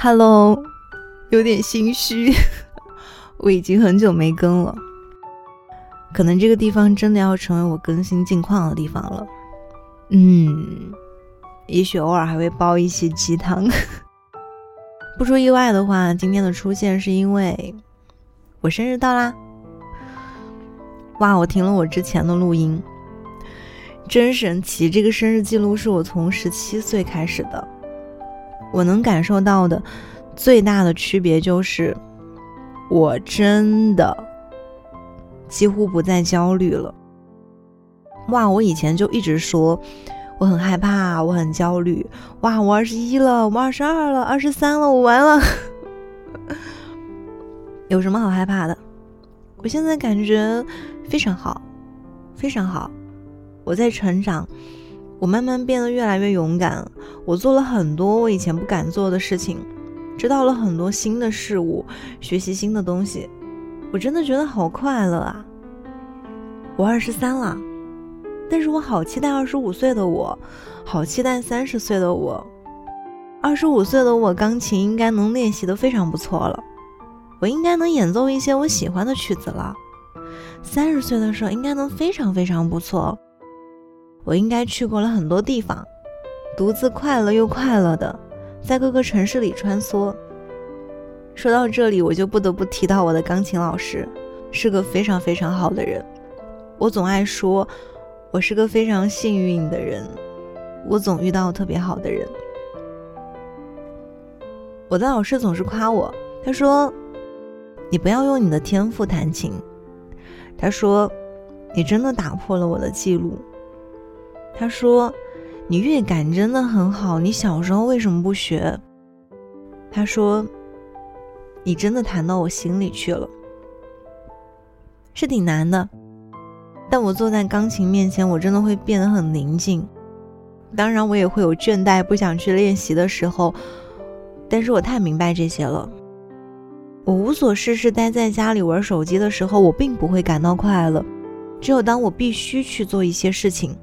Hello，有点心虚，我已经很久没更了，可能这个地方真的要成为我更新近况的地方了。嗯，也许偶尔还会煲一些鸡汤。不出意外的话，今天的出现是因为我生日到啦！哇，我听了我之前的录音，真神奇！这个生日记录是我从十七岁开始的。我能感受到的最大的区别就是，我真的几乎不再焦虑了。哇，我以前就一直说我很害怕，我很焦虑。哇，我二十一了，我二十二了，二十三了，我完了。有什么好害怕的？我现在感觉非常好，非常好。我在成长。我慢慢变得越来越勇敢，我做了很多我以前不敢做的事情，知道了很多新的事物，学习新的东西，我真的觉得好快乐啊！我二十三了，但是我好期待二十五岁的我，好期待三十岁的我。二十五岁的我，钢琴应该能练习的非常不错了，我应该能演奏一些我喜欢的曲子了。三十岁的时候，应该能非常非常不错。我应该去过了很多地方，独自快乐又快乐的在各个城市里穿梭。说到这里，我就不得不提到我的钢琴老师，是个非常非常好的人。我总爱说，我是个非常幸运的人，我总遇到特别好的人。我的老师总是夸我，他说：“你不要用你的天赋弹琴。”他说：“你真的打破了我的记录。”他说：“你乐感真的很好，你小时候为什么不学？”他说：“你真的弹到我心里去了，是挺难的。但我坐在钢琴面前，我真的会变得很宁静。当然，我也会有倦怠、不想去练习的时候。但是我太明白这些了。我无所事事，待在家里玩手机的时候，我并不会感到快乐。只有当我必须去做一些事情。”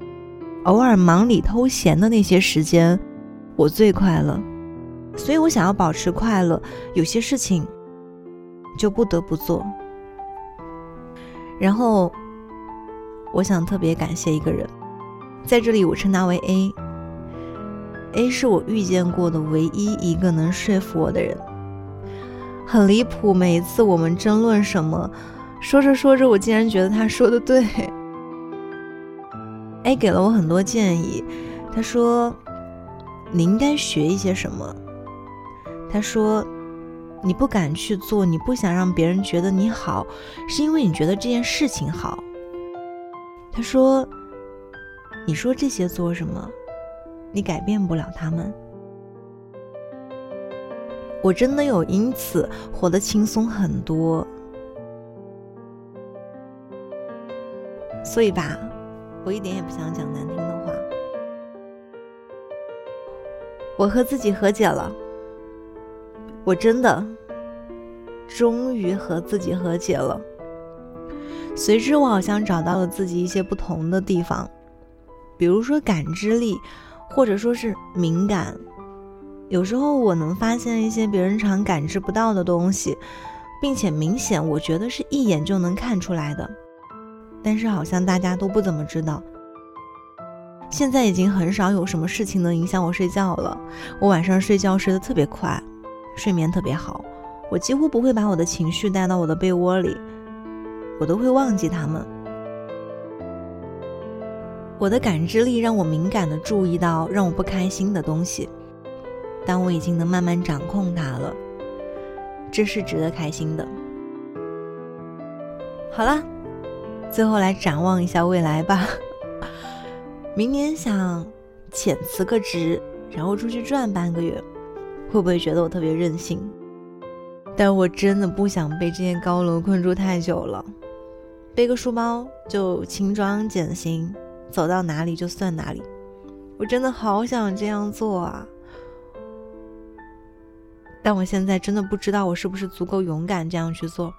偶尔忙里偷闲的那些时间，我最快乐。所以我想要保持快乐，有些事情就不得不做。然后，我想特别感谢一个人，在这里我称他为 A。A 是我遇见过的唯一一个能说服我的人。很离谱，每一次我们争论什么，说着说着，我竟然觉得他说的对。A 给了我很多建议，他说：“你应该学一些什么？”他说：“你不敢去做，你不想让别人觉得你好，是因为你觉得这件事情好。”他说：“你说这些做什么？你改变不了他们。”我真的有因此活得轻松很多，所以吧。我一点也不想讲难听的话。我和自己和解了，我真的终于和自己和解了。随之，我好像找到了自己一些不同的地方，比如说感知力，或者说是敏感。有时候我能发现一些别人常感知不到的东西，并且明显，我觉得是一眼就能看出来的。但是好像大家都不怎么知道。现在已经很少有什么事情能影响我睡觉了。我晚上睡觉睡得特别快，睡眠特别好。我几乎不会把我的情绪带到我的被窝里，我都会忘记他们。我的感知力让我敏感地注意到让我不开心的东西，但我已经能慢慢掌控它了，这是值得开心的。好了。最后来展望一下未来吧。明年想浅辞个职，然后出去转半个月，会不会觉得我特别任性？但我真的不想被这些高楼困住太久了。背个书包就轻装简行，走到哪里就算哪里。我真的好想这样做啊！但我现在真的不知道我是不是足够勇敢这样去做。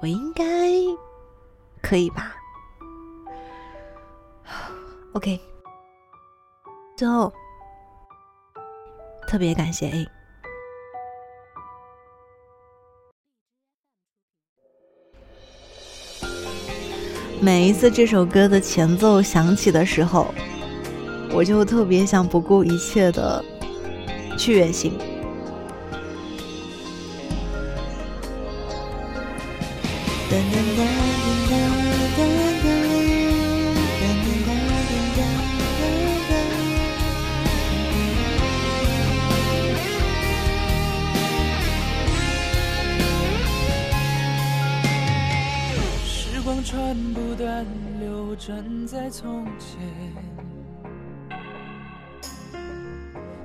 我应该。可以吧？Ok 最后特别感谢 a 每一次这首歌的前奏响起的时候我就特别想不顾一切的去远行。在从前，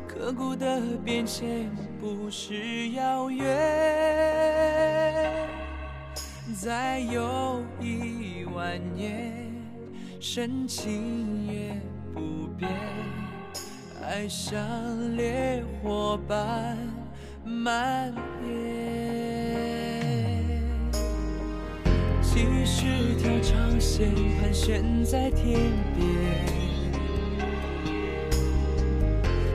刻骨的变迁不是遥远。再有一万年，深情也不变，爱像烈火般蔓延。几十条长线盘旋在天边，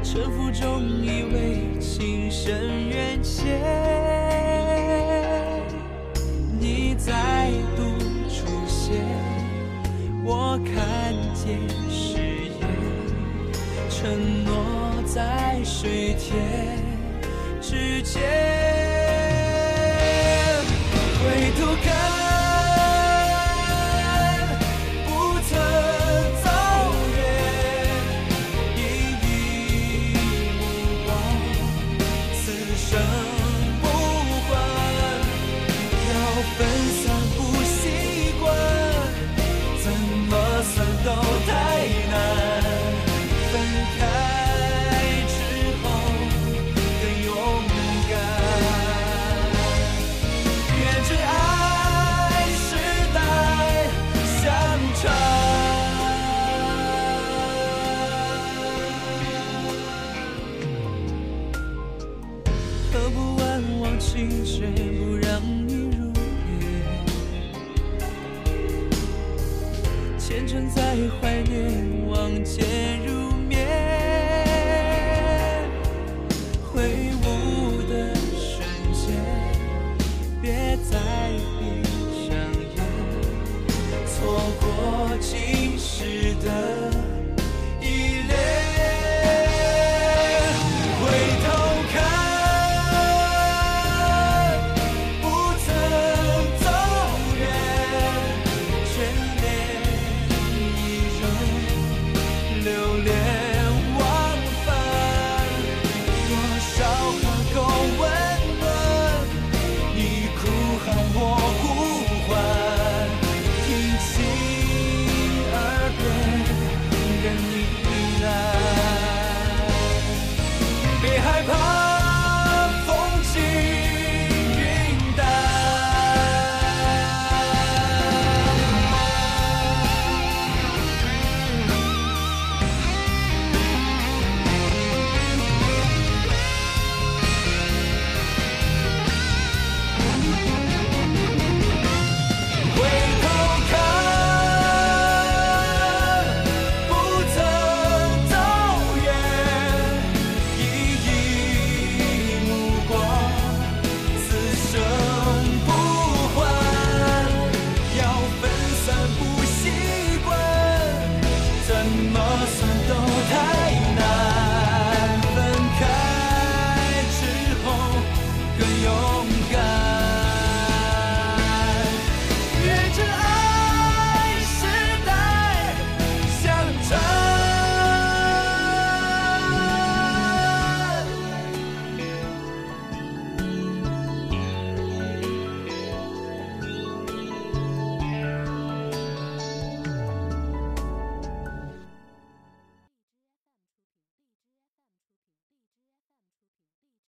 沉浮中以为情深缘浅，你再度出现，我看见誓言，承诺在水天。